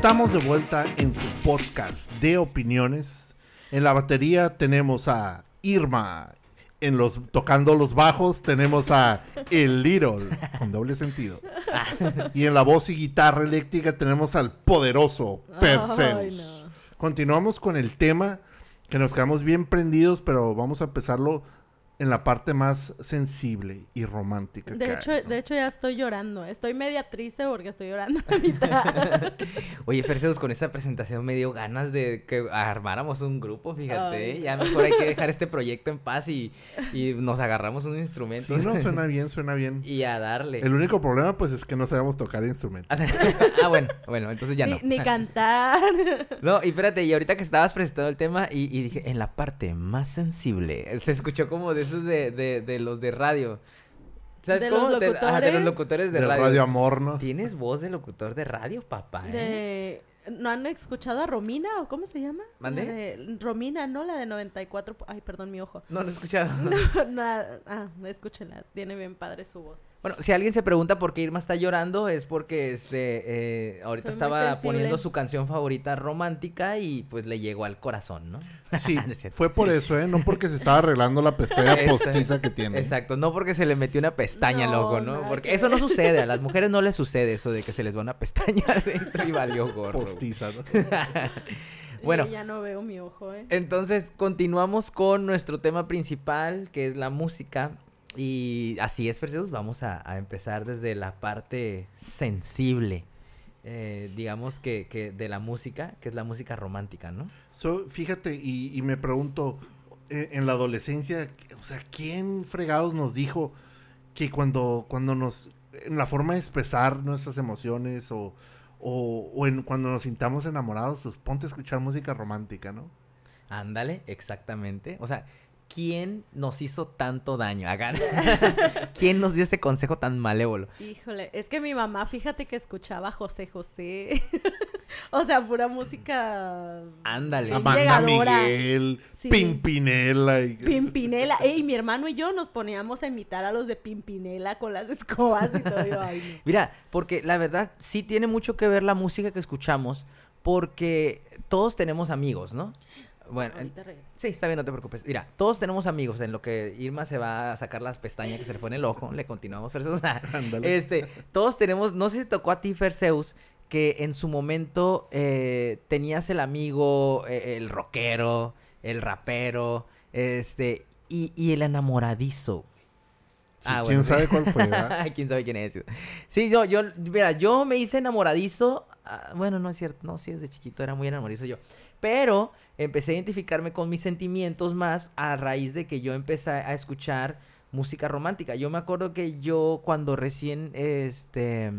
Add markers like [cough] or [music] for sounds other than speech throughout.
Estamos de vuelta en su podcast de opiniones. En la batería tenemos a Irma. En los tocando los bajos tenemos a El Little con doble sentido. [laughs] Y en la voz y guitarra eléctrica tenemos al poderoso Perseus. No. Continuamos con el tema que nos quedamos bien prendidos, pero vamos a empezarlo en la parte más sensible y romántica. De que hecho, hay, ¿no? de hecho ya estoy llorando. Estoy media triste porque estoy llorando [laughs] a mitad. [laughs] Oye, Ferseus, con esa presentación me dio ganas de que armáramos un grupo, fíjate. Ay. ¿eh? Ya mejor hay que dejar este proyecto en paz y, y nos agarramos un instrumento. Sí, no, suena [laughs] bien, suena bien. y a darle. El único problema, pues, es que no sabemos tocar instrumentos. ah, bueno, bueno, entonces ya ni, no. ni cantar. No, y espérate, y ahorita que estabas presentando el tema y, y dije, en la parte más sensible, se escuchó como de esos de, de, de los de radio. ¿Sabes ¿De cómo? los De, ajá, de los locutores? de De radio. radio. Amor, ¿no? Tienes voz de locutor de radio, papá, ¿eh? De... ¿No han escuchado a Romina o cómo se llama? ¿Mande? La de- Romina, ¿no? La de 94... po- Ay, perdón, mi ojo. No lo he escuchado. [laughs] No, ah, escúchenla. Tiene bien padre su voz. Bueno, si alguien se pregunta por qué Irma está llorando, es porque este eh, ahorita Soy estaba poniendo su canción favorita romántica y pues le llegó al corazón, ¿no? [laughs] Sí, fue por eso, ¿eh? No porque se estaba arreglando la pestaña [laughs] Exacto. postiza que tiene. Exacto, no porque se le metió una pestaña al No, Porque que eso no sucede, a las mujeres no les sucede eso de que se les va una pestaña [laughs] adentro y valió gorro. Postiza, ¿no? Bueno. Ya no veo mi ojo, ¿eh? Entonces, continuamos con nuestro tema principal, que es la música. Y así es, Perseus, vamos a, a empezar desde la parte sensible, eh, digamos que, que de la música, que es la música romántica, ¿no? So, fíjate, y, y me pregunto, eh, en la adolescencia, o sea, ¿quién fregados nos dijo que cuando, cuando nos, en la forma de expresar nuestras emociones o, o, o en, cuando nos sintamos enamorados, pues ponte a escuchar música romántica, ¿no? Ándale, exactamente. O sea, ¿quién nos hizo tanto daño? Hagan. [laughs] ¿Quién nos dio ese consejo tan malévolo? Híjole, es que mi mamá, fíjate que escuchaba a José José. [laughs] o sea, pura música. Ándale. Amanda llegadora. Miguel, Sí. Pimpinela. Y... Pimpinela. Ey, mi hermano y yo nos poníamos a imitar a los de Pimpinela con las escobas y todo. Yo, ay, no. [laughs] Mira, porque la verdad sí tiene mucho que ver la música que escuchamos, porque todos tenemos amigos, ¿no? Bueno, en- Ahorita regreso. sí, está bien, no te preocupes. Mira, todos tenemos amigos, en lo que Irma se va a sacar las pestañas que se le fue en el ojo, le continuamos. [laughs] Ándale. este, todos tenemos, no sé si tocó a ti, Perseus, que en su momento eh, tenías el amigo, eh, el rockero, el rapero, este, y, y el enamoradizo. Sí, Ah, ¿Quién bueno, sabe cuál fue? [laughs] ¿Quién sabe quién es? Sí, yo, yo, mira, yo me hice enamoradizo. ah, bueno, no es cierto, no, sí, desde chiquito era muy enamoradizo yo. Pero empecé a identificarme con mis sentimientos más a raíz de que yo empecé a escuchar música romántica. Yo me acuerdo que yo cuando recién, este,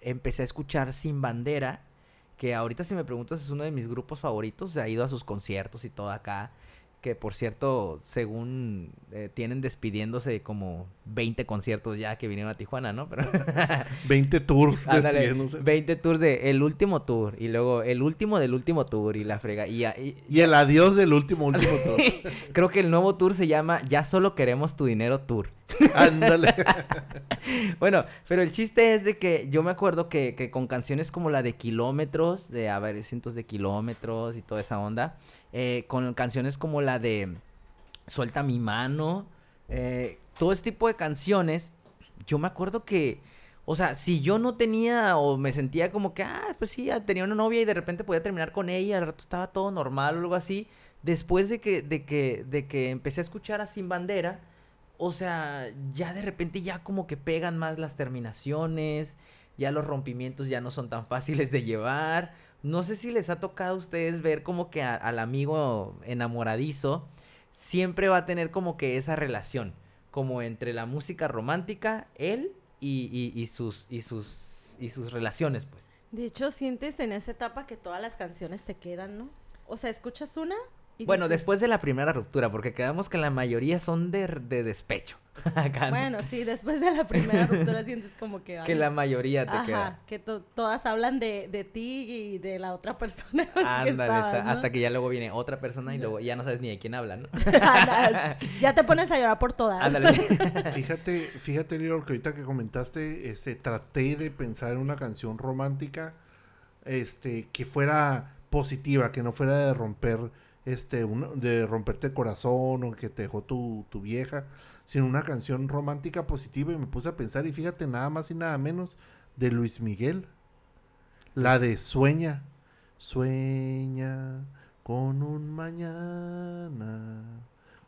empecé a escuchar Sin Bandera, que ahorita si me preguntas es uno de mis grupos favoritos, ha ido a sus conciertos y todo acá. Que por cierto, según eh, tienen despidiéndose de como 20 conciertos ya que vinieron a Tijuana, ¿no? Pero [laughs] 20 tours [laughs] Ándale, despidiéndose. 20 tours de el último tour y luego el último del último tour y la frega. Y, y- Y el adiós del último, último [laughs] tour. creo que el nuevo tour se llama Ya solo queremos tu dinero tour. Ándale. Bueno, pero el chiste es de que yo me acuerdo que, que con canciones como la de Kilómetros, de a ver, cientos de kilómetros y toda esa onda, eh, con canciones como la de Suelta mi mano, eh, todo ese tipo de canciones, yo me acuerdo que, o sea, si yo no tenía o me sentía como que, ah, pues sí, tenía una novia y de repente podía terminar con ella, al rato estaba todo normal o algo así, después de que, de que, de que empecé a escuchar a Sin Bandera, o sea, ya de repente ya como que pegan más las terminaciones, ya los rompimientos ya no son tan fáciles de llevar. No sé si les ha tocado a ustedes ver como que a- al amigo enamoradizo siempre va a tener como que esa relación, como entre la música romántica, él y, y- y sus y sus y sus relaciones, pues. De hecho, sientes en esa etapa que todas las canciones te quedan, ¿no? O sea, escuchas una y Bueno, dices, después de la primera ruptura, porque quedamos que la mayoría son de, de despecho. [laughs] Bueno, sí, después de la primera ruptura [laughs] sientes como que... que la mayoría te Ajá, queda. que to- todas hablan de, de ti y de la otra persona [laughs] Ándale, estabas, esa- ¿no? hasta que ya luego viene otra persona y luego ya no sabes ni de quién habla, ¿no? Ándale, ya te pones a llorar por todas. Ándale. Fíjate, fíjate, Lilo, que ahorita que comentaste, este, traté de pensar en una canción romántica. este, que fuera positiva, que no fuera de romper, este, una- de romperte el corazón o que te dejó tu, tu vieja, sino una canción romántica positiva y me puse a pensar y fíjate nada más y nada menos de Luis Miguel, la de Sueña, Sueña con un mañana,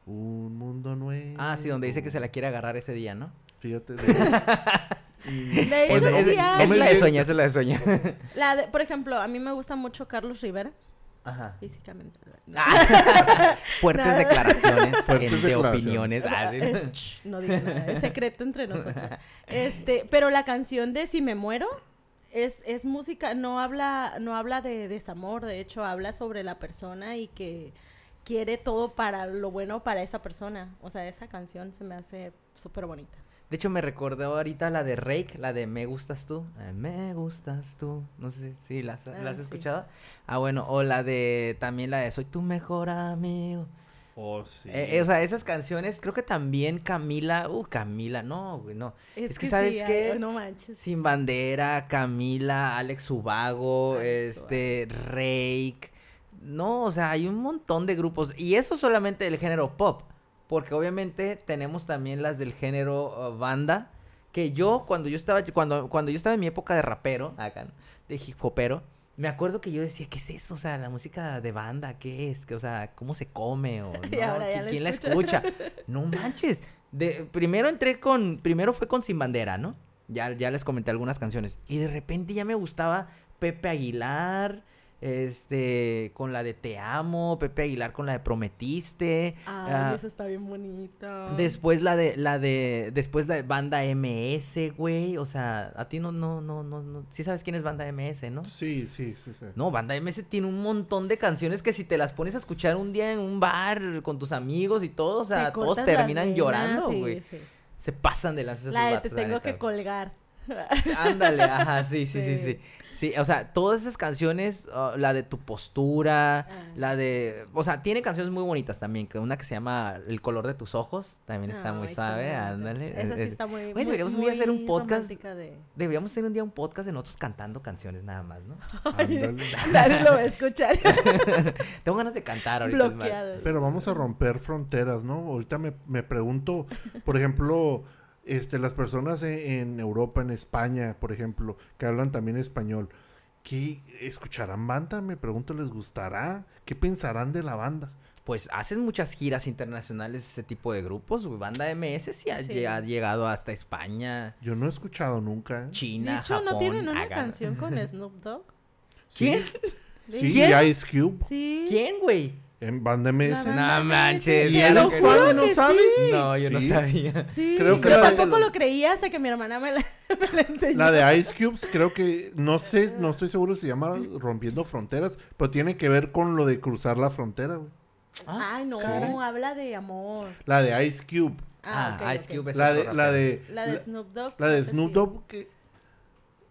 un mundo nuevo. Ah, sí, donde dice que se la quiere agarrar ese día, ¿no? Fíjate. de- [laughs] y- De Es, la de sueña, es la de sueña. La de- por ejemplo, a mí me gusta mucho Carlos Rivera, Ajá. físicamente. [laughs] Ah. [laughs] Fuertes Nada. declaraciones Fuertes en- de declaraciones. opiniones. Ah, sí. Es- [laughs] ch, no digo nada, es secreto entre nosotros. Este, pero la canción de Si me muero es, es música, no habla, no habla de desamor, de hecho habla sobre la persona y que quiere todo para lo bueno para esa persona. O sea, esa canción se me hace súper bonita. De hecho, me recordó ahorita la de Rake, la de Me gustas tú. Me gustas tú. No sé si la, has- la Ah, has sí. escuchado. Ah, bueno, o la de también la de Soy tu mejor amigo. Oh, sí. Eh, eh, o sea, esas canciones, creo que también Camila, uh, Camila, no, güey, no. Es que, ¿sabes sí, qué? ay, no manches. Sin Bandera, Camila, Alex Ubago, Alex este, Rake. No, o sea, hay un montón de grupos. Y eso solamente del género pop. Porque obviamente tenemos también las del género uh, banda. Que yo, cuando yo estaba, cuando, cuando yo estaba en mi época de rapero, acá, de hip hopero, me acuerdo que yo decía, ¿qué es eso? O sea, la música de banda, ¿qué es? Que, o sea, ¿cómo se come? O, [laughs] Y ¿no? ahora ya ¿Qui- la ¿Quién la escucha. escucha? [laughs] No manches. De, primero entré con, primero fue con Sin Bandera, ¿no? Ya, ya les comenté algunas canciones. Y de repente ya me gustaba Pepe Aguilar, este, con la de Te Amo, Pepe Aguilar con la de Prometiste. Ay, ah, esa está bien bonita. Después la de, la de, después la de Banda MS, güey. O sea, a ti no, no, no, no, no. Sí sabes quién es Banda MS, ¿no? Sí, sí, sí, sí. No, Banda MS tiene un montón de canciones que si te las pones a escuchar un día en un bar con tus amigos y todo, o sea, Te todos las terminan venas, llorando, sí, güey. sí. Se pasan de lanzas La de te tengo neta, que colgar. Ándale, ajá, sí, sí, sí, Sí. sí. Sí, o sea, todas esas canciones, uh, la de tu postura, Ah. la de, o sea, tiene canciones muy bonitas también, que una que se llama El color de tus ojos, también está muy suave, ándale. Esa sí está muy, Güey, muy- deberíamos un día hacer un podcast. de- Deberíamos hacer un día un podcast de nosotros cantando canciones nada más, ¿no? [laughs] [laughs] Nadie lo va a escuchar. [laughs] Tengo ganas de cantar ahorita. Bloqueado. Pero vamos a romper fronteras, ¿no? Ahorita me, me pregunto, por ejemplo, este, las personas e- en, Europa, en España, por ejemplo, que hablan también español, ¿qué escucharán banda? Me pregunto, ¿les gustará? ¿Qué pensarán de la banda? Pues hacen muchas giras internacionales ese tipo de grupos, güey. Banda MS sí ha, Sí. ha llegado hasta España, Yo no he escuchado nunca. ¿eh? China, de hecho, Japón. ¿no tienen una canción con [laughs] Snoop Dogg? ¿Quién? Sí, ¿Quién? y Ice Cube Sí. ¿Quién, güey? En Banda MS. No manches. ¿Y fan, juro no sabes? sí. No, yo no sabía. Sí, Creo que yo de- tampoco lo creía hasta que mi hermana me la, [laughs] me la enseñó. La de Ice Cubes, creo que, no sé, no estoy seguro si se llama Rompiendo Fronteras, pero tiene que ver con lo de cruzar la frontera, güey. Ay, no, Sí. habla de amor. La de Ice Cube. Ah, Ah, Ice. Cube es La de, la de, La de Snoop Dogg. La de Snoop. Dogg, que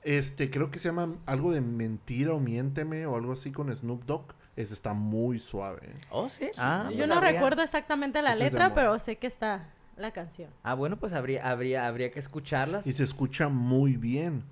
este, creo que se llama algo de mentira o miénteme o algo así con Snoop Dogg. Ese está muy suave. ¿eh? Oh, sí. Ah, Yo pues no habría- recuerdo exactamente la letra, pero sé que está la canción. Ah, bueno, pues habría, habría, habría que escucharlas. Y se escucha muy bien.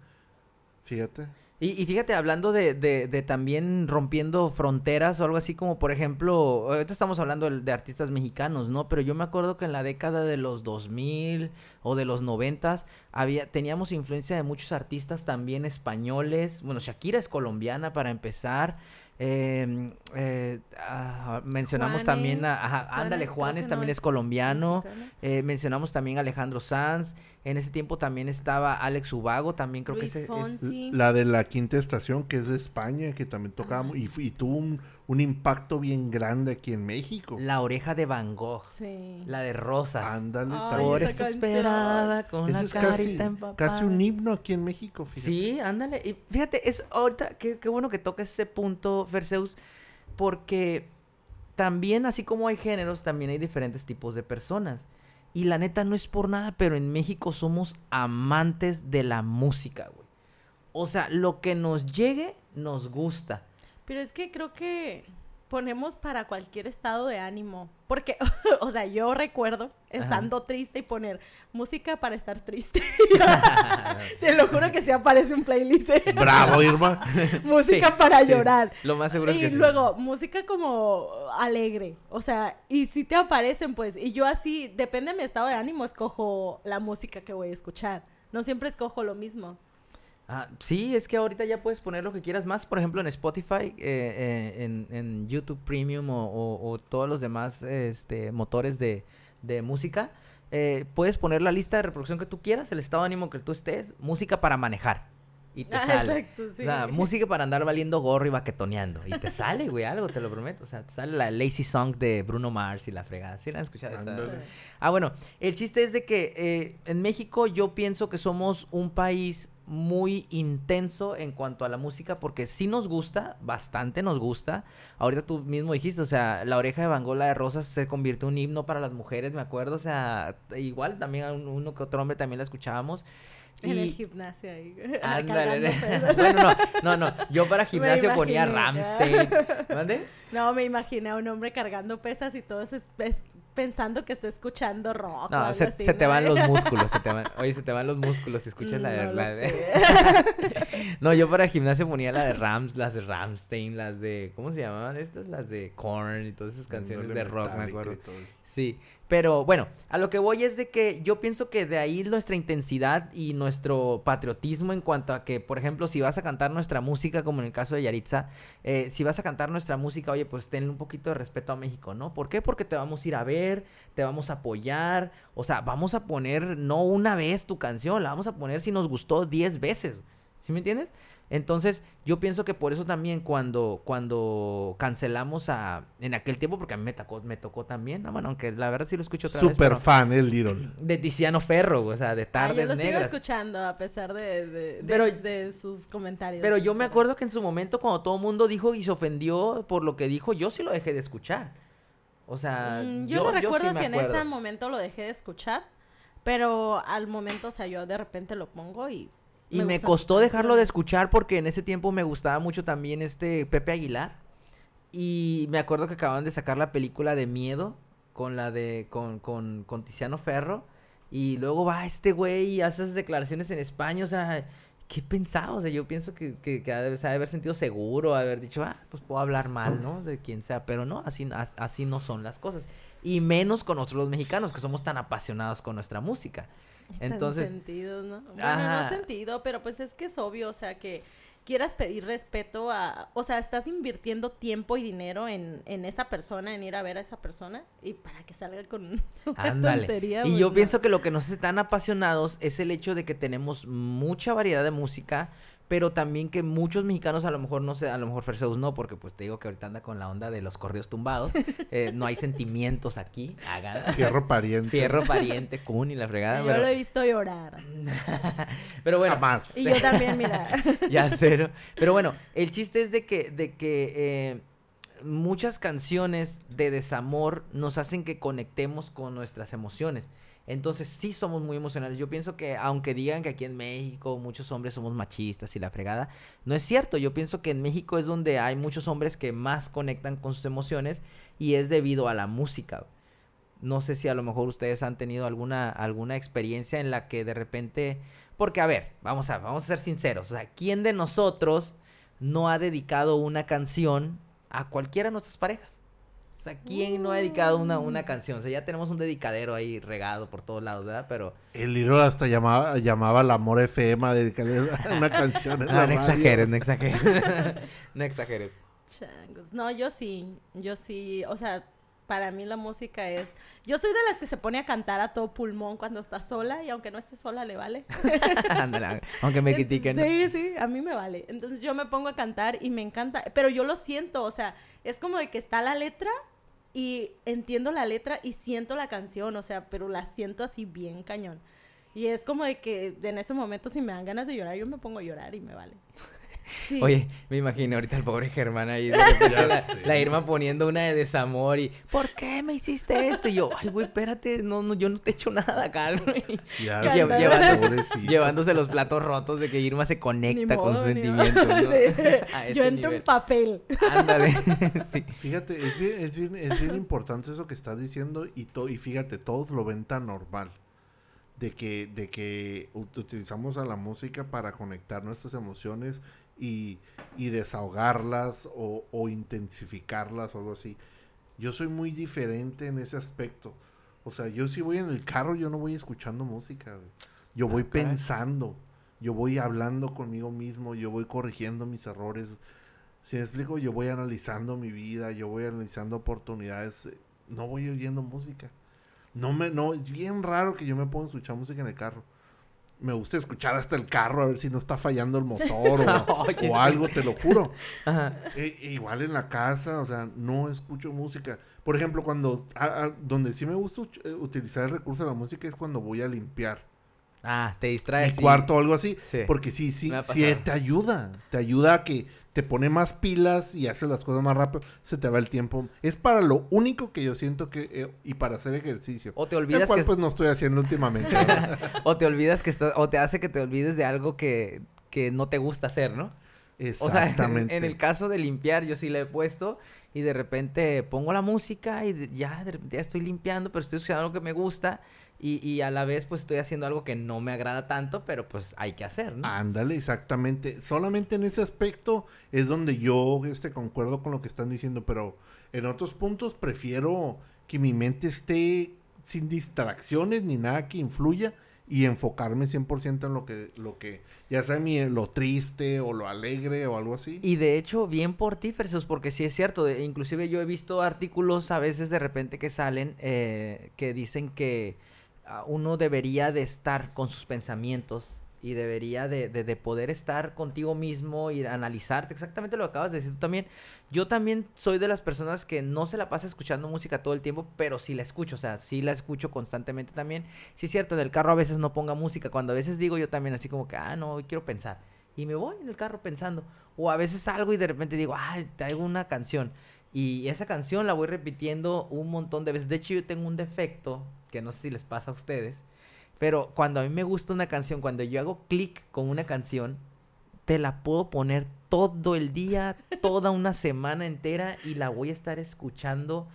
Fíjate. Y, y fíjate, hablando de, de, de también rompiendo fronteras o algo así como, por ejemplo, ahorita estamos hablando de, de artistas mexicanos, ¿no? Pero yo me acuerdo que en la década de los 2000 o de los 90 había, teníamos influencia de muchos artistas también españoles. Bueno, Shakira es colombiana para empezar. Eh, eh, ah, mencionamos también a, ajá, Juanes, ándale, Juanes no también es es colombiano. Eh, mencionamos también a Alejandro Sanz. En ese tiempo también estaba Alex Ubago, también creo Luis que ese es... La de la quinta estación, que es de España, que también tocaba y, y tuvo un, un impacto bien grande aquí en México. La oreja de Van Gogh. Sí. La de Rosas. Ándale, Ay, también. Por esa eso esperaba con Ese la es casi, carita empapada. casi un himno aquí en México, fíjate. Sí, ándale. Y fíjate, es ahorita, qué, qué bueno que toques ese punto, Ferseus, porque también, así como hay géneros, también hay diferentes tipos de personas. Y la neta no es por nada, pero en México somos amantes de la música, güey. O sea, lo que nos llegue, nos gusta. Pero es que creo que ponemos para cualquier estado de ánimo. Porque, [laughs] o sea, yo recuerdo estando triste y poner música para estar triste. [laughs] Te lo juro que se aparece un playlist. Bravo, Irma. [laughs] música Sí, para sí, llorar. Lo más seguro es y que sí. luego, música como alegre. O sea, y si te aparecen, pues. Y yo así, depende de mi estado de ánimo, escojo la música que voy a escuchar. No siempre escojo lo mismo. Ah, sí, es que ahorita ya puedes poner lo que quieras más, por ejemplo, en Spotify, eh, eh, en, en YouTube Premium o, o- o todos los demás este, motores de, de música. eh, puedes poner la lista de reproducción que tú quieras, el estado de ánimo que tú estés, música para manejar. Y te Ah, sale. exacto, sí. O sea, música para andar valiendo gorro y baquetoneando. Y te sale, güey, algo, te lo prometo. O sea, te sale la Lazy Song de Bruno Mars y la fregada. ¿Sí la han escuchado? Ah, bueno, el chiste es de que eh, en México yo pienso que somos un país muy intenso en cuanto a la música porque sí nos gusta, bastante nos gusta. Ahorita tú mismo dijiste, o sea, La oreja de Bangola de Rosas se convirtió en un himno para las mujeres, me acuerdo, o sea, igual también uno que otro hombre también la escuchábamos. En el gimnasio ahí. [laughs] Ándale. [laughs] pesas. bueno, no, no, no. Yo para gimnasio ponía. Ramstein. ¿Mande? [laughs] No, me imaginé a un hombre cargando pesas y todos es- es- pensando que está escuchando rock. o No, algo se, así, se te van los [laughs] músculos, se te van, oye, se te van los músculos si escuchas la de... La de- [laughs] no, yo para gimnasio ponía la de Rams, las de Ramstein, las de... ¿Cómo se llamaban estas? Las de Korn y todas esas canciones de rock, me acuerdo. Sí, pero bueno, a lo que voy es de que yo pienso que de ahí nuestra intensidad y nuestro patriotismo en cuanto a que, por ejemplo, si vas a cantar nuestra música, como en el caso de Yaritza, eh, si vas a cantar nuestra música, oye, pues ten un poquito de respeto a México, ¿no? ¿Por qué? Porque te vamos a ir a ver, te vamos a apoyar, o sea, vamos a poner no una vez tu canción, la vamos a poner si nos gustó 10 veces, ¿sí me entiendes? Entonces, yo pienso que por eso también cuando, cuando cancelamos a, en aquel tiempo, porque a mí me tocó, me tocó también, no, bueno, aunque la verdad sí lo escucho otra vez, Super fan, el Little. [clears throat] de Tiziano Ferro, o sea, de Ah, yo tardes lo sigo escuchando a pesar de, de, Pero- de sus comentarios. Pero yo me acuerdo que en su momento cuando todo el mundo dijo y se ofendió por lo que dijo, yo sí lo dejé de escuchar. O sea, Mm, yo, yo, no yo recuerdo sí me si en ese momento lo dejé de escuchar, pero al momento, o sea, yo de repente lo pongo y... Y me costó dejarlo de escuchar porque en ese tiempo me gustaba mucho también este Pepe Aguilar. Y me acuerdo que acaban de sacar la película de Miedo con la de con, con, con Tiziano Ferro. Y luego va este güey y hace esas declaraciones en España. O sea, ¿qué pensaba? O sea, yo pienso que, que, que ha de- haber sentido seguro, haber dicho, ah, pues puedo hablar mal, ¿no? De quien sea. Pero no, así, as- así no son las cosas. Y menos con nosotros los mexicanos, que somos tan apasionados con nuestra música. [laughs] Tan Entonces, sentidos, ¿no? Bueno, Ajá. no sentido, pero pues es que es obvio, o sea, que quieras pedir respeto a... O sea, estás invirtiendo tiempo y dinero en, en esa persona, en ir a ver a esa persona, y para que salga con [laughs] una Ándale. tontería, Y pues, yo pienso que lo que nos hace tan apasionados es el hecho de que tenemos mucha variedad de música, pero también que muchos mexicanos a lo mejor no sé, a lo mejor Ferseus no, porque pues te digo que ahorita anda con la onda de los corridos tumbados, [laughs] eh, no hay sentimientos aquí, hagan. Fierro pariente. Fierro pariente, Kun y la fregada, Yo pero, lo he visto llorar. [laughs] pero bueno, Jamás. Y yo también, mira. [laughs] ya cero. Pero bueno, el chiste es de que, de que eh, muchas canciones de desamor nos hacen que conectemos con nuestras emociones. Entonces sí somos muy emocionales. Yo pienso que aunque digan que aquí en México muchos hombres somos machistas y la fregada, no es cierto. Yo pienso que en México es donde hay muchos hombres que más conectan con sus emociones y es debido a la música. No sé si a lo mejor ustedes han tenido alguna, alguna experiencia en la que de repente... Porque, a ver, vamos a, vamos a ser sinceros. O sea, ¿quién de nosotros no ha dedicado una canción a cualquiera de nuestras parejas? O sea, ¿quién no ha dedicado una, una canción? O sea, ya tenemos un dedicadero ahí regado por todos lados, ¿verdad? Pero... El Little hasta llamaba, llamaba al amor FM a dedicarle [laughs] una canción. en la No, radio. exageres, no exageres. [laughs] no exageres. Changos. No, yo sí, yo sí, o sea, para mí la música es... Yo soy de las que se pone a cantar a todo pulmón cuando está sola y aunque no esté sola le vale. [laughs] Aunque me critiquen. ¿no? Sí, sí, a mí me vale. Entonces yo me pongo a cantar y me encanta, pero yo lo siento, o sea, es como de que está la letra y entiendo la letra y siento la canción, o sea, pero la siento así bien cañón. Y es como de que en ese momento si me dan ganas de llorar, yo me pongo a llorar y me vale. Sí. Oye, me imagino ahorita el pobre Germán ahí, de [laughs] la, Irma poniendo una de desamor y, ¿por qué me hiciste esto? Y yo, ay, güey, espérate, no, no, yo no te he hecho nada. [laughs] Y Ya Ya sé, está. llevándose-. Llevándose los platos rotos de que Irma se conecta con sus sentimientos. ¿no? [laughs] Sí. A Yo entro nivel. en papel. Ándale. sí. Fíjate, es bien, es bien, es bien importante eso que estás diciendo y, to- y fíjate, todos lo ven tan normal. De que, de que ut- utilizamos a la música para conectar nuestras emociones y, y desahogarlas o, o intensificarlas o algo así. Yo soy muy diferente en ese aspecto. O sea, yo si voy en el carro, yo no voy escuchando música. güey. Yo voy Ah, caray. pensando, yo voy hablando conmigo mismo, yo voy corrigiendo mis errores. Si me explico, yo voy analizando mi vida, yo voy analizando oportunidades. No voy oyendo música. No me, no, es bien raro que yo me ponga a escuchar música en el carro. Me gusta escuchar hasta el carro a ver si no está fallando el motor [laughs] o, Oye, o sí. algo, te lo juro. [laughs] Ajá. E- igual en la casa, o sea, no escucho música. Por ejemplo, cuando a- a- donde sí me gusta eh, utilizar el recurso de la música es cuando voy a limpiar Ah, te mi distraes. sí. cuarto o algo así, Sí. porque sí, sí, sí te ayuda, te ayuda a que te pone más pilas y hace las cosas más rápido, se te va el tiempo. Es para lo único que yo siento que eh, y para hacer ejercicio. O te El olvidas cual que pues no estoy haciendo últimamente. [laughs] o te olvidas que estás o te hace que te olvides de algo que, que no te gusta hacer, ¿no? O sea, en, Exactamente. en el caso de limpiar, yo sí le he puesto y de repente pongo la música y de- ya, de ya estoy limpiando, pero estoy escuchando algo que me gusta y, y a la vez pues estoy haciendo algo que no me agrada tanto, pero pues hay que hacer, ¿no? Ándale, exactamente. Solamente en ese aspecto es donde yo este, concuerdo con lo que están diciendo, pero en otros puntos prefiero que mi mente esté sin distracciones ni nada que influya y enfocarme 100% en lo que, lo que, ya sea mi, lo triste o lo alegre o algo así. Y de hecho, bien por ti, Fersus, porque sí es cierto. de- inclusive yo he visto artículos a veces de repente que salen eh, que dicen que uno debería de estar con sus pensamientos y debería de, de- de poder estar contigo mismo y analizarte exactamente lo que acabas de decir tú también. Yo también soy de las personas que no se la pasa escuchando música todo el tiempo, pero sí la escucho, o sea, sí la escucho constantemente también. Sí es cierto, en el carro a veces no ponga música, cuando a veces digo yo también así como que, ah, no, quiero pensar. Y me voy en el carro pensando. O a veces salgo y de repente digo, ay, traigo una canción. Y esa canción la voy repitiendo un montón de veces. De hecho, yo tengo un defecto, que no sé si les pasa a ustedes. Pero cuando a mí me gusta una canción, cuando yo hago clic con una canción, te la puedo poner todo el día, [laughs] toda una semana entera y la voy a estar escuchando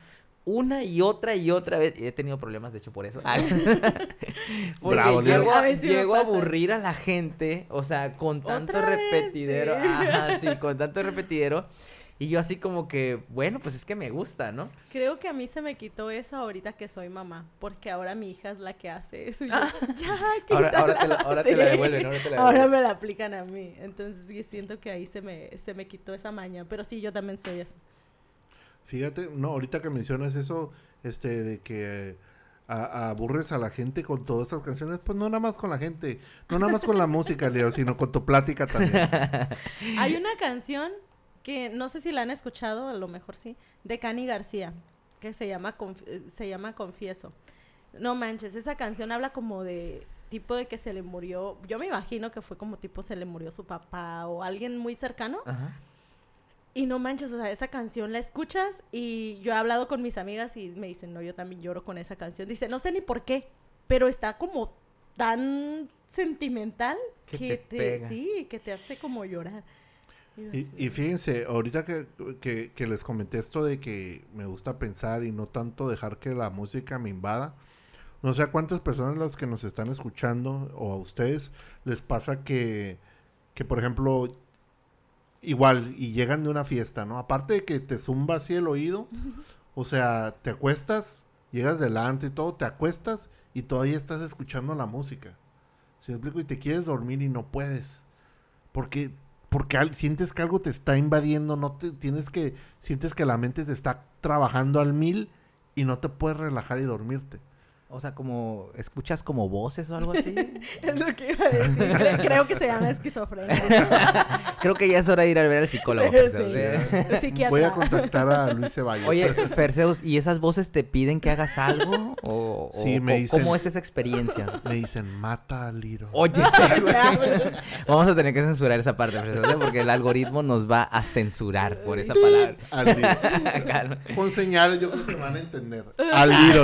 una y otra y otra vez. Y he tenido problemas, de hecho, por eso. [laughs] Porque Bravo, Leo. llego, A llego aburrir a la gente, o sea, con tanto repetidero. Sí. Ajá, sí, con tanto repetidero. [laughs] Y yo así como que, bueno, pues es que me gusta, ¿no? Creo que a mí se me quitó eso ahorita que soy mamá, porque ahora mi hija es la que hace eso. y yo, [laughs] ya, Ahora, ahora, te, quítala". la, ahora [laughs] te la devuelven, ahora te la Ahora devuelven. me la aplican a mí. Entonces sí siento que ahí se me, se me quitó esa maña. Pero sí, yo también soy así. Fíjate, no, ahorita que mencionas eso, este, de que a- aburres a la gente con todas esas canciones, pues no nada más con la gente, no nada más con la [laughs] música, Leo, sino con tu plática también. Hay una canción que no sé si la han escuchado, a lo mejor sí, de Cani García, que se llama, Conf- eh, se llama Confieso. No manches, esa canción habla como de tipo de que se le murió, yo me imagino que fue como tipo se le murió su papá o alguien muy cercano. Ajá. Y no manches, o sea, esa canción la escuchas y yo he hablado con mis amigas y me dicen, no, yo también lloro con esa canción. Dice, no sé ni por qué, pero está como tan sentimental Que que, te te, sí, que te hace como llorar. Y fíjense, ahorita que, que- que les comenté esto de que me gusta pensar y no tanto dejar que la música me invada, no sé a cuántas personas las que nos están escuchando o a ustedes les pasa que, que por ejemplo, igual y llegan de una fiesta, ¿no? Aparte de que te zumba así el oído, [laughs] o sea, te acuestas, llegas delante y todo, te acuestas y todavía estás escuchando la música. ¿Sí me explico? Y te quieres dormir y no puedes. Porque porque al- sientes que algo te está invadiendo, no te tienes que sientes que la mente te está trabajando al mil y no te puedes relajar y dormirte. O sea, como, ¿escuchas como voces o algo así? [laughs] Es lo que iba a decir. [laughs] Cre- Creo que se llama esquizofrenia. [laughs] Creo que ya es hora de ir a ver al psicólogo. Sí, Perseus, sí. Psiquiatra. Voy a contactar a Luis Ceballos. Oye, Perseus, ¿y esas voces te piden que hagas algo? ¿O, Sí, o- me o dicen- ¿Cómo es esa experiencia? Me dicen, mata a Liro. Oye. Vamos a tener que censurar esa parte, Perseus, ¿eh? porque el algoritmo nos va a censurar por esa palabra. Al. Con señales yo creo que van a entender. Al Liro.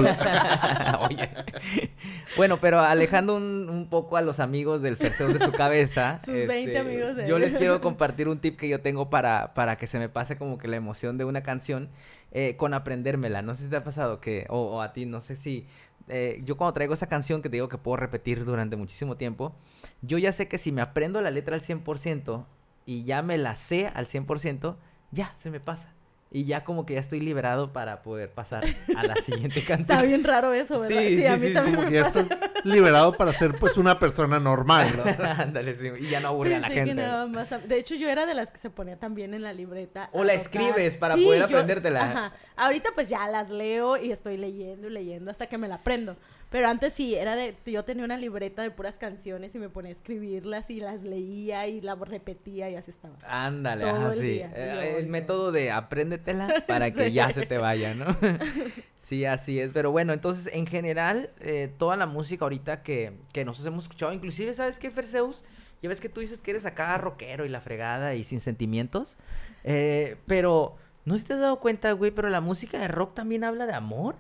Oye. [laughs] Bueno, pero alejando un, un poco a los amigos del Perseus de su cabeza. [laughs] este, Sus 20 amigos de Yo les quiero compartir un tip que yo tengo para, para que se me pase como que la emoción de una canción eh, con aprendérmela. No sé si te ha pasado que, o, o a ti, no sé si. eh, yo cuando traigo esa canción que te digo que puedo repetir durante muchísimo tiempo, yo ya sé que si me aprendo la letra al 100% y ya me la sé al 100%, ya se me pasa. Y ya como que ya estoy liberado para poder pasar a la siguiente [laughs] canción. Está bien raro eso, ¿verdad? Sí, Sí, sí, a mí sí, también Como me que ya estás [laughs] liberado para ser pues una persona normal, ¿no? [laughs] Ándale, sí, y ya no aburre a la gente. nada más a- De hecho, yo era de las que se ponía también en la libreta. O la escribes para poder aprendértela. Ajá. Ahorita pues ya las leo y estoy leyendo y leyendo hasta que me la aprendo. Pero antes sí, era de... Yo tenía una libreta de puras canciones y me ponía a escribirlas y las leía y las repetía y así estaba. Ándale, Todo ajá, el sí. día, Eh, el método de apréndetela para [laughs] que ya se te vaya, ¿no? [laughs] sí, así es. Pero bueno, entonces, en general, eh, toda la música ahorita que, que nosotros hemos escuchado, inclusive, ¿sabes qué, Ferseus? Ya ves que tú dices que eres acá rockero y la fregada y sin sentimientos. Eh, pero, ¿no te has dado cuenta, güey? Pero la música de rock también habla de amor.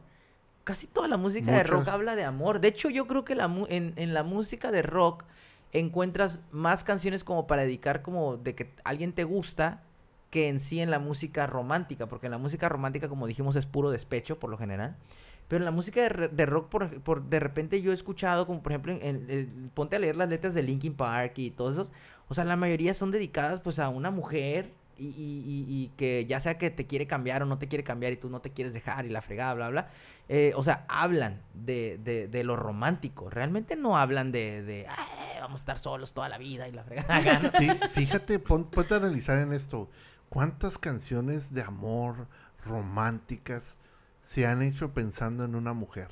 Casi toda la música de rock habla de amor. De hecho, yo creo que la mu- en, en la música de rock encuentras más canciones como para dedicar como de que alguien te gusta que en sí en la música romántica, porque en la música romántica, como dijimos, es puro despecho por lo general. Pero en la música de, rock, por, por- de repente yo he escuchado, como por ejemplo, en, en- en- ponte a leer las letras de Linkin Park y todos esos, o sea, la mayoría son dedicadas pues a una mujer y, y- y- y que ya sea que te quiere cambiar o no te quiere cambiar y tú no te quieres dejar y la fregada, bla, bla. eh, o sea, hablan de, de, de lo romántico. Realmente no hablan de, de "Ay, vamos a estar solos toda la vida y la fregada. [laughs] Fíjate, pon- ponte a analizar en esto. ¿Cuántas canciones de amor románticas se han hecho pensando en una mujer?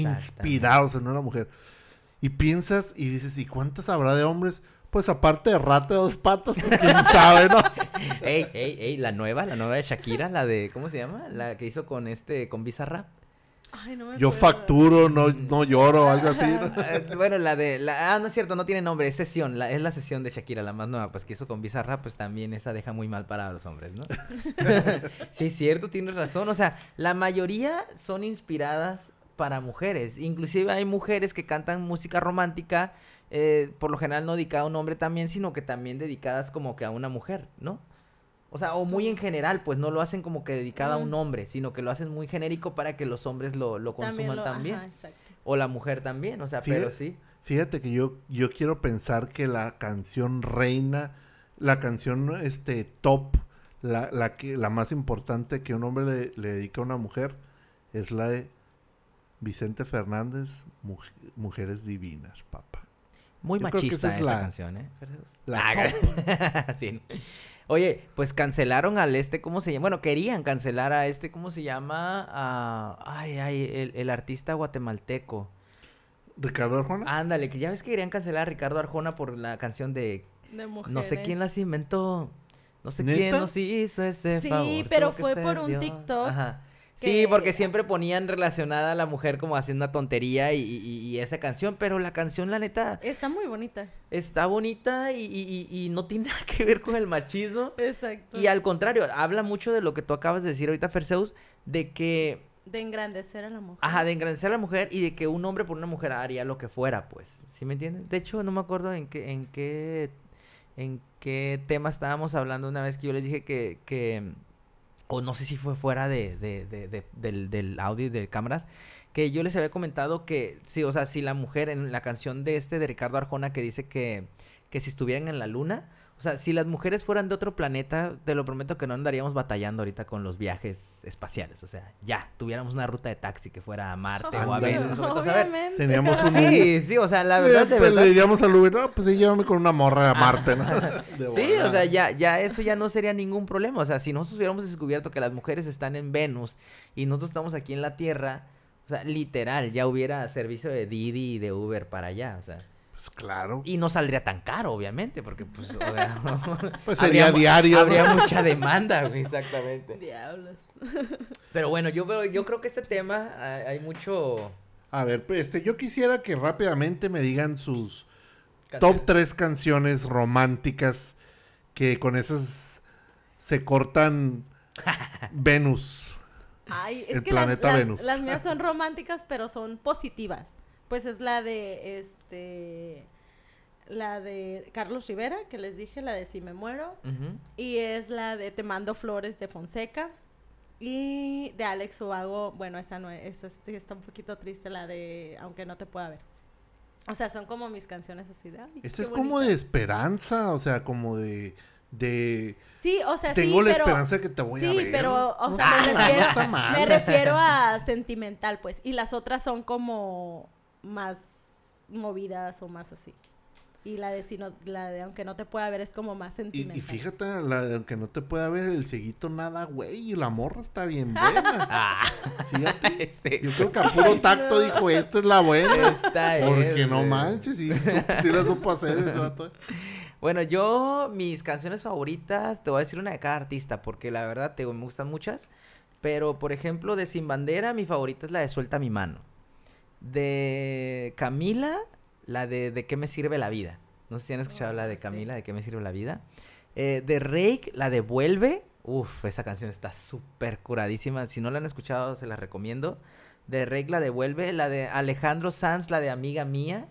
Inspirados en una mujer. Y piensas y dices, ¿y cuántas habrá de hombres? Pues aparte de rata de dos patas, pues quién sabe, ¿no? [laughs] Ey, ey, ey, la nueva, la nueva de Shakira, la de, ¿cómo se llama? La que hizo con este, con Bizarrap. Ay, no me Yo acuerdo. facturo, no, no lloro, algo así. ¿no? Eh, [laughs] bueno, la de, la, ah, no es cierto, no tiene nombre, es sesión, la, es la sesión de Shakira, la más nueva, pues que hizo con Bizarrap, pues también esa deja muy mal para los hombres, ¿no? [laughs] sí, es cierto, tienes razón, o sea, la mayoría son inspiradas para mujeres, inclusive hay mujeres que cantan música romántica, eh, por lo general no dedicada a un hombre también, sino que también dedicadas como que a una mujer, ¿no? O sea, o muy en general, pues no lo hacen como que dedicada a un hombre, sino que lo hacen muy genérico para que los hombres lo, lo consuman lo- también. ajá. O la mujer también, o sea, Fíjate- pero sí. Fíjate que yo, yo quiero pensar que la canción reina, la canción este top, la, la, que, la más importante que un hombre le, le dedica a una mujer, es la de Vicente Fernández, Muj- Mujeres Divinas, papá. Muy Yo creo que machista esa esa, es la- canción, ¿eh? La Ah, [laughs] sí. Oye, pues cancelaron al este, ¿cómo se llama? Bueno, querían cancelar a este, ¿cómo se llama? A- ay, ay, el, el artista guatemalteco. Ricardo Arjona. Ándale, que ya ves que querían cancelar a Ricardo Arjona por la canción de De mujeres. no sé quién las inventó. No sé ¿Neta? quién nos hizo ese Sí, favor. pero fue por un Dios. TikTok Ajá. Sí, que- porque siempre ponían relacionada a la mujer como haciendo una tontería y, y- y esa canción, pero la canción, la neta, Está muy bonita. está bonita y no tiene [laughs] nada que ver con el machismo. Exacto. Y al contrario, habla mucho de lo que tú acabas de decir ahorita, Ferseus, de que, De engrandecer a la mujer. ajá, de engrandecer a la mujer y de que un hombre por una mujer haría lo que fuera, pues. ¿Sí me entiendes? De hecho, no me acuerdo en qué, en qué, en qué tema estábamos hablando una vez que yo les dije que, que o no sé si fue fuera de, de- de- de- del, del audio y de cámaras, que yo les había comentado que, sí, o sea, si la mujer en la canción de este de Ricardo Arjona que dice que, que si estuvieran en la luna, o sea, si las mujeres fueran de otro planeta, te lo prometo que no andaríamos batallando ahorita con los viajes espaciales, o sea, ya, tuviéramos una ruta de taxi que fuera a Marte o a. Venus, o vete a saber. Obviamente. Teníamos un... Sí, sí, o sea, la verdad, de pues, verdad. Le diríamos al Uber, no, pues sí, llévame con una morra a Marte, ¿no? [laughs] Sí, o sea, ya, ya eso ya no sería ningún problema. O sea, si nosotros hubiéramos descubierto que las mujeres están en Venus y nosotros estamos aquí en la Tierra, o sea, literal, ya hubiera servicio de Didi y de Uber para allá, o sea. Pues claro. Y no saldría tan caro, obviamente, porque pues... o sea, [laughs] Pues sería habría- diario, ¿no? Habría mucha demanda, güey, exactamente. Diablos. [laughs] Pero bueno, yo veo, yo creo que este tema hay, hay mucho... A ver, pues, este, yo quisiera que rápidamente me digan sus top tres canciones románticas que con esas se cortan [laughs] Venus. Ay, es El que planeta las, Venus. las mías son románticas, pero son positivas. Pues es la de este la de Carlos Rivera, que les dije, la de Si me muero, y es la de Te mando flores de Fonseca y de Alex Ubago, bueno, esa no es, esa sí está un poquito triste la de Aunque no te pueda ver. O sea, son como mis canciones así de qué es como de esperanza, o sea, como de... de Sí, o sea, tengo sí, la pero esperanza de que te voy a Sí, ver. pero, o No sea, me está- refiero, no está mal. me refiero a sentimental, pues. Y las otras son como más movidas o más así. Y la de si no, la de aunque no te pueda ver es como más sentimental. y fíjate, la de aunque no te pueda ver el cieguito nada, güey, y la morra está bien buena. [laughs] Ah, Fíjate. [laughs] ese- Yo creo que a puro tacto dijo, esta es la buena. esta es, Porque no manches, sí, sí la supo hacer. [laughs] Bueno, yo, mis canciones favoritas, te voy a decir una de cada artista, porque la verdad te me gustan muchas. Pero, por ejemplo, de Sin Bandera, mi favorita es la de Suelta mi mano. De Camila, la de ¿De qué me sirve la vida? No sé si han escuchado la de sí. Camila, ¿De qué me sirve la vida? Eh, de Rake, la de Vuelve. Uf, esa canción está súper curadísima. Si no la han escuchado, se la recomiendo. De Rake, la de Vuelve. La de Alejandro Sanz, la de Amiga Mía.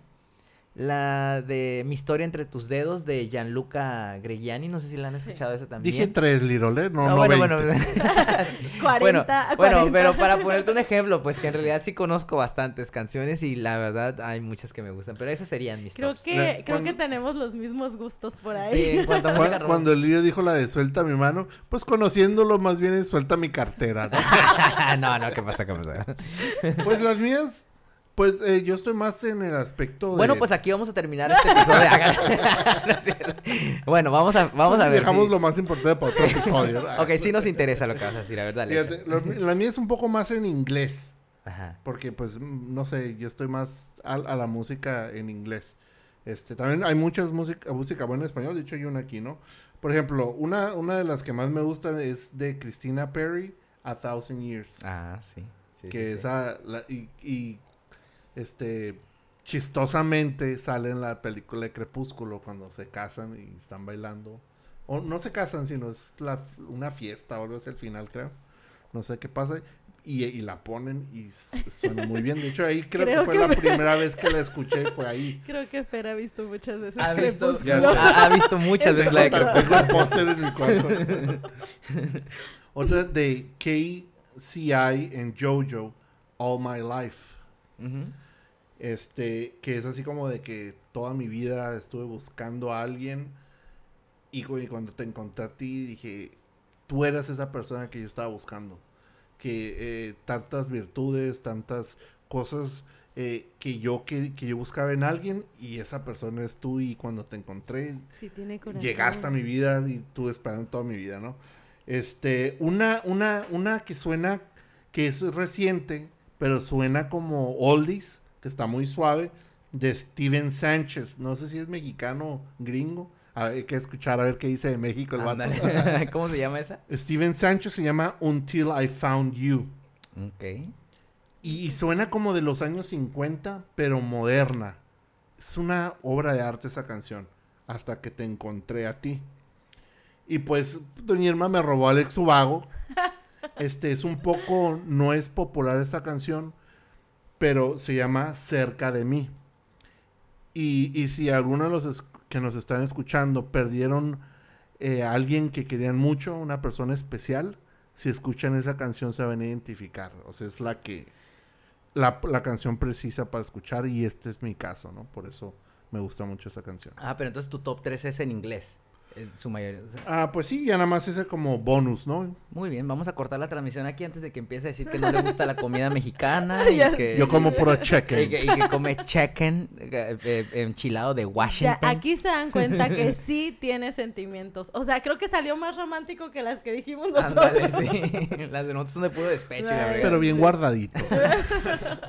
La de Mi historia entre tus dedos de Gianluca Gregiani, no sé si la han escuchado esa también. Dije tres, Lirole, no, No, no, bueno, 20. bueno, 40, bueno, a [laughs] bueno, 40. pero para ponerte un ejemplo, pues que en realidad sí conozco bastantes canciones y la verdad hay muchas que me gustan, pero esas serían mis Creo tops. que, La- creo que cuando- tenemos los mismos gustos por Sí, ahí. en cuanto a Cu- música Cuando el lío dijo la de suelta mi mano, pues conociéndolo más bien es suelta mi cartera. ¿no? [laughs] no, no, ¿qué pasa? ¿Qué pasa? pues las mías, pues eh, yo estoy más en el aspecto de... Bueno, pues aquí vamos a terminar este episodio. [laughs] [laughs] Bueno, vamos a, vamos Pues a ver. Dejamos si- lo más importante para otro episodio. Ok, sí nos interesa lo que vas a decir, a ver, dale. Fíjate, la mía es un poco más en inglés. Ajá. Porque, pues, mm, no sé, yo estoy más a, a la música en inglés. Este, también hay muchas música, música buena en español, de hecho hay una aquí, ¿no? Por ejemplo, una, una de las que más me gustan es de Christina Perry, A Thousand Years. Ah, sí. sí, que sí, sí. esa, la- y, y, este, chistosamente sale en la película de Crepúsculo cuando se casan y están bailando. O no se casan, sino es la, una fiesta o algo así al final, creo. No sé qué pasa. Y, y la ponen y suena muy bien. De hecho, ahí creo, Creo que fue que la me- primera vez que la escuché, fue ahí. [laughs] Creo que Fer ha visto muchas veces Ha visto, Crepúsculo. ha, ha visto muchas veces la de Crepúsculo. el póster en mi cuarto. [laughs] Otra de KCI en JoJo, All My Life. Este, que es así como de que toda mi vida estuve buscando a alguien y, cu- y cuando te encontré a ti dije, tú eras esa persona que yo estaba buscando. Que eh, tantas virtudes, tantas cosas eh, que, yo, que, que yo buscaba en alguien y esa persona es tú y cuando te encontré Sí, tiene corazón. llegaste a mi vida y tú esperando toda mi vida, ¿no? Este, una, una, una que suena, que es reciente, pero suena como oldies, que está muy suave, de Steven Sánchez. No sé si es mexicano, gringo. A ver, hay que escuchar a ver qué dice de México el vato. [laughs] [laughs] ¿Cómo se llama esa? Steven Sánchez se llama Until I Found You. Ok. Y, y suena como de los años 50, pero moderna. Es una obra de arte esa canción. Hasta que te encontré a ti. Y pues, Doña Irma me robó a Alex Ubago. Este es un poco, no es popular esta canción, pero se llama Cerca de mí. Y, y si algunos de los que nos están escuchando perdieron eh, a alguien que querían mucho, una persona especial, si escuchan esa canción se van a identificar. O sea, es la que, la, la canción precisa para escuchar y este es mi caso, ¿no? Por eso me gusta mucho esa canción. Ah, pero entonces tu top 3 es en inglés. Eh, su mayoría. o sea, Ah, pues sí, ya nada más ese como bonus, ¿no? Muy bien, vamos a cortar la transmisión aquí antes de que empiece a decir que no le gusta la comida [laughs] mexicana [laughs] y Ya que, Yo como puro [laughs] y cheque. que, y que come chicken eh, eh, enchilado de Ya, Washington. aquí se dan cuenta que sí tiene sentimientos. O sea, creo que salió más romántico que las que dijimos nosotros. Ándale, sí. Las de nosotros son de puro despecho. y. Pero bien guardadito.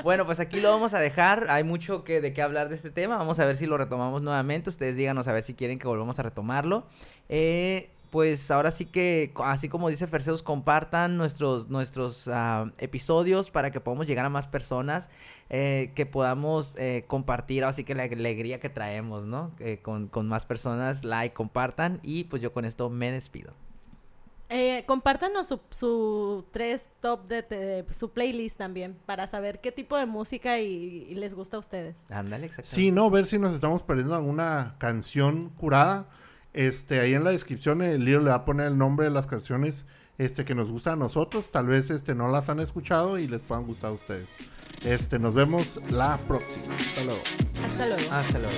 Bueno, pues aquí lo vamos a dejar. Hay mucho que, de qué hablar de este tema. Vamos a ver si lo retomamos nuevamente. Ustedes díganos a ver si quieren que volvamos a retomarlo. Eh, pues ahora sí que, así como dice Ferseus, compartan nuestros, nuestros ah, episodios para que podamos llegar a más personas, eh, que podamos eh, compartir, así que la alegría que traemos, ¿no? Eh, con, con más personas, like, compartan y pues yo con esto me despido. Eh, compártanos su, su tres top de, de- su playlist también para saber qué tipo de música y, y les gusta a ustedes. Ándale, exactamente. Sí, no, ver si nos estamos perdiendo alguna canción curada. Este, ahí en la descripción eh, el libro le va a poner el nombre de las canciones este, que nos gustan a nosotros. Tal vez este, no las han escuchado y les puedan gustar a ustedes. Este, nos vemos la próxima. Hasta luego. Hasta luego. Hasta luego.